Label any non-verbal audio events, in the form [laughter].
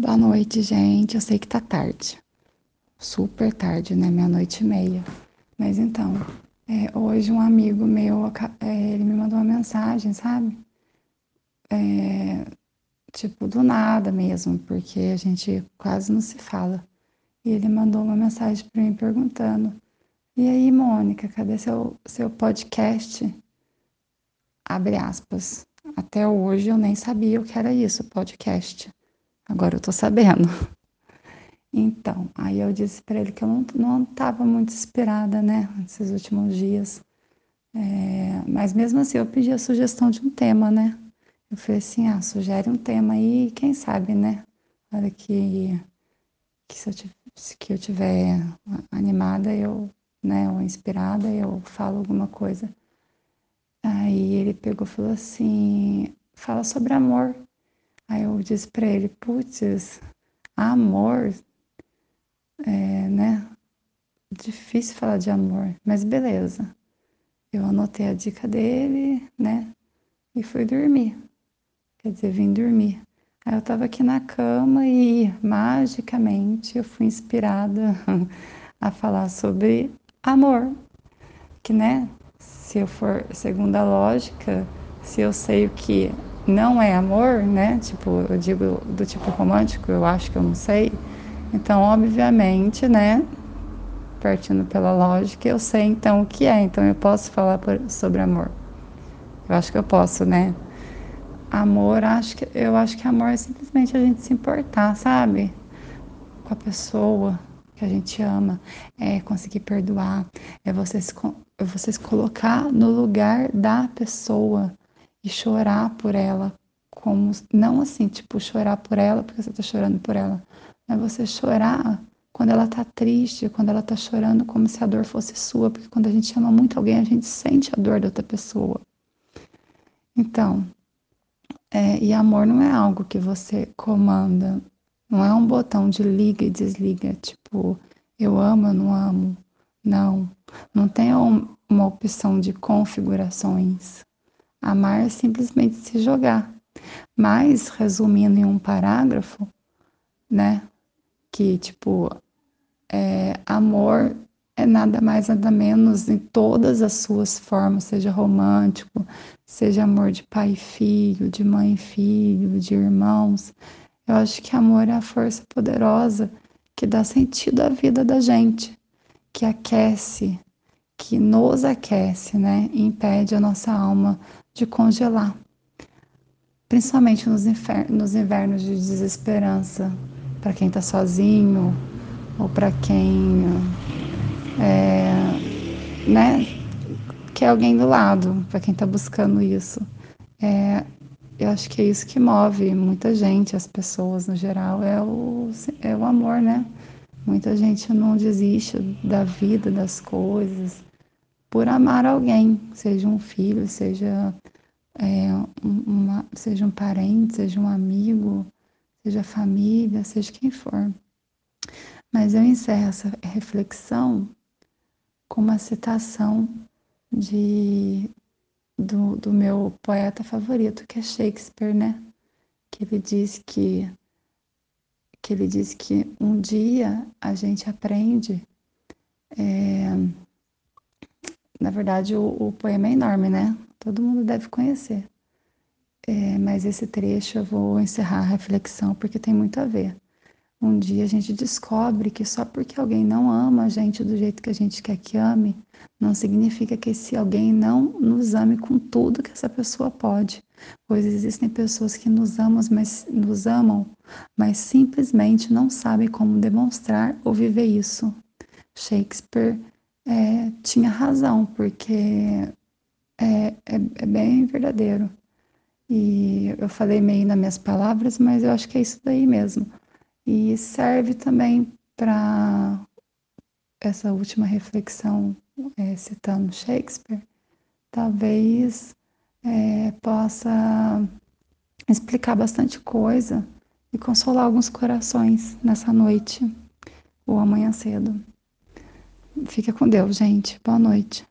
Boa noite, gente. Eu sei que tá tarde. Super tarde, né? Meia-noite e meia. Mas então, é, hoje um amigo meu, é, ele me mandou uma mensagem, sabe? É, tipo, do nada mesmo, porque a gente quase não se fala. E ele mandou uma mensagem para mim perguntando: E aí, Mônica, cadê seu, seu podcast? Abre aspas. Até hoje eu nem sabia o que era isso, podcast. Agora eu tô sabendo. Então, aí eu disse para ele que eu não, não tava muito inspirada, né, nesses últimos dias. É, mas mesmo assim eu pedi a sugestão de um tema, né? Eu falei assim, ah, sugere um tema aí, quem sabe, né? Olha que, que se eu, que eu tiver animada, eu, né, ou inspirada, eu falo alguma coisa. Aí ele pegou e falou assim, fala sobre amor. Aí eu disse para ele, putz, amor, é, né? Difícil falar de amor, mas beleza. Eu anotei a dica dele, né? E fui dormir. Quer dizer, vim dormir. Aí eu tava aqui na cama e magicamente eu fui inspirada [laughs] a falar sobre amor. Que, né? Se eu for segundo a lógica, se eu sei o que não é amor, né? Tipo, eu digo do tipo romântico, eu acho que eu não sei. Então, obviamente, né? Partindo pela lógica, eu sei então o que é. Então, eu posso falar por, sobre amor. Eu acho que eu posso, né? Amor, acho que eu acho que amor é simplesmente a gente se importar, sabe? Com a pessoa que a gente ama, é conseguir perdoar, é você se, é colocar no lugar da pessoa e chorar por ela, como não assim, tipo, chorar por ela porque você está chorando por ela, mas você chorar quando ela está triste, quando ela está chorando como se a dor fosse sua, porque quando a gente ama muito alguém, a gente sente a dor da outra pessoa. Então, é, e amor não é algo que você comanda, não é um botão de liga e desliga, tipo, eu amo, eu não amo. Não, não tem uma opção de configurações. Amar é simplesmente se jogar. Mas, resumindo em um parágrafo, né? Que, tipo, é, amor é nada mais, nada menos em todas as suas formas, seja romântico, seja amor de pai e filho, de mãe e filho, de irmãos. Eu acho que amor é a força poderosa que dá sentido à vida da gente, que aquece, que nos aquece, né? Impede a nossa alma de congelar. Principalmente nos, nos invernos de desesperança, para quem está sozinho ou para quem é, né, quer alguém do lado, para quem está buscando isso. É, eu acho que é isso que move muita gente, as pessoas no geral, é o, é o amor, né? Muita gente não desiste da vida, das coisas, por amar alguém, seja um filho, seja, é, uma, seja um parente, seja um amigo, seja família, seja quem for. Mas eu encerro essa reflexão com uma citação de, do, do meu poeta favorito, que é Shakespeare, né? Que ele diz que que ele diz que um dia a gente aprende é, na verdade, o, o, poema é enorme, né? Todo mundo deve conhecer. É, mas esse trecho eu vou encerrar a reflexão porque tem muito a ver. Um dia a gente descobre que só porque alguém não ama a gente do jeito que a gente quer que ame, não significa que esse alguém não nos ame com tudo que essa pessoa pode. Pois existem pessoas que nos amam, mas nos amam, mas simplesmente não sabem como demonstrar ou viver isso. Shakespeare é, tinha razão, porque é, é, é, bem verdadeiro. E eu falei meio nas minhas palavras, mas eu acho que é isso daí mesmo. E serve também para essa última reflexão, é, citando Shakespeare, talvez é, possa explicar bastante coisa e consolar alguns corações nessa noite ou amanhã cedo. Fica com Deus, gente. Boa noite.